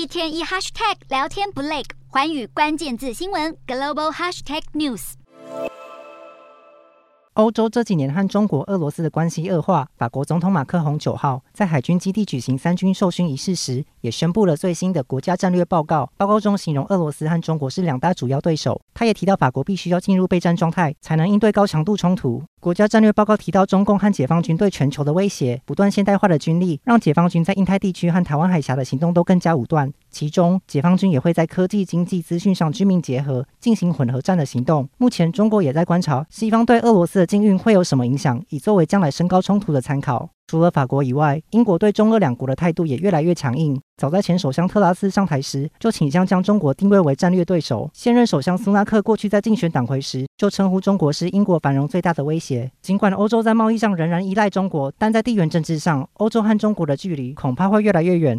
一天一 hashtag 聊天不累，寰宇关键字新闻 global hashtag news。欧洲这几年和中国、俄罗斯的关系恶化。法国总统马克宏九号在海军基地举行三军授勋仪式时，也宣布了最新的国家战略报告。报告中形容俄罗斯和中国是两大主要对手。他也提到，法国必须要进入备战状态，才能应对高强度冲突。国家战略报告提到，中共和解放军对全球的威胁，不断现代化的军力让解放军在印太地区和台湾海峡的行动都更加武断。其中，解放军也会在科技、经济、资讯上军民结合，进行混合战的行动。目前，中国也在观察西方对俄罗斯的禁运会有什么影响，以作为将来升高冲突的参考。除了法国以外，英国对中俄两国的态度也越来越强硬。早在前首相特拉斯上台时，就倾向将中国定位为战略对手。现任首相苏纳克过去在竞选党魁时，就称呼中国是英国繁荣最大的威胁。尽管欧洲在贸易上仍然依赖中国，但在地缘政治上，欧洲和中国的距离恐怕会越来越远。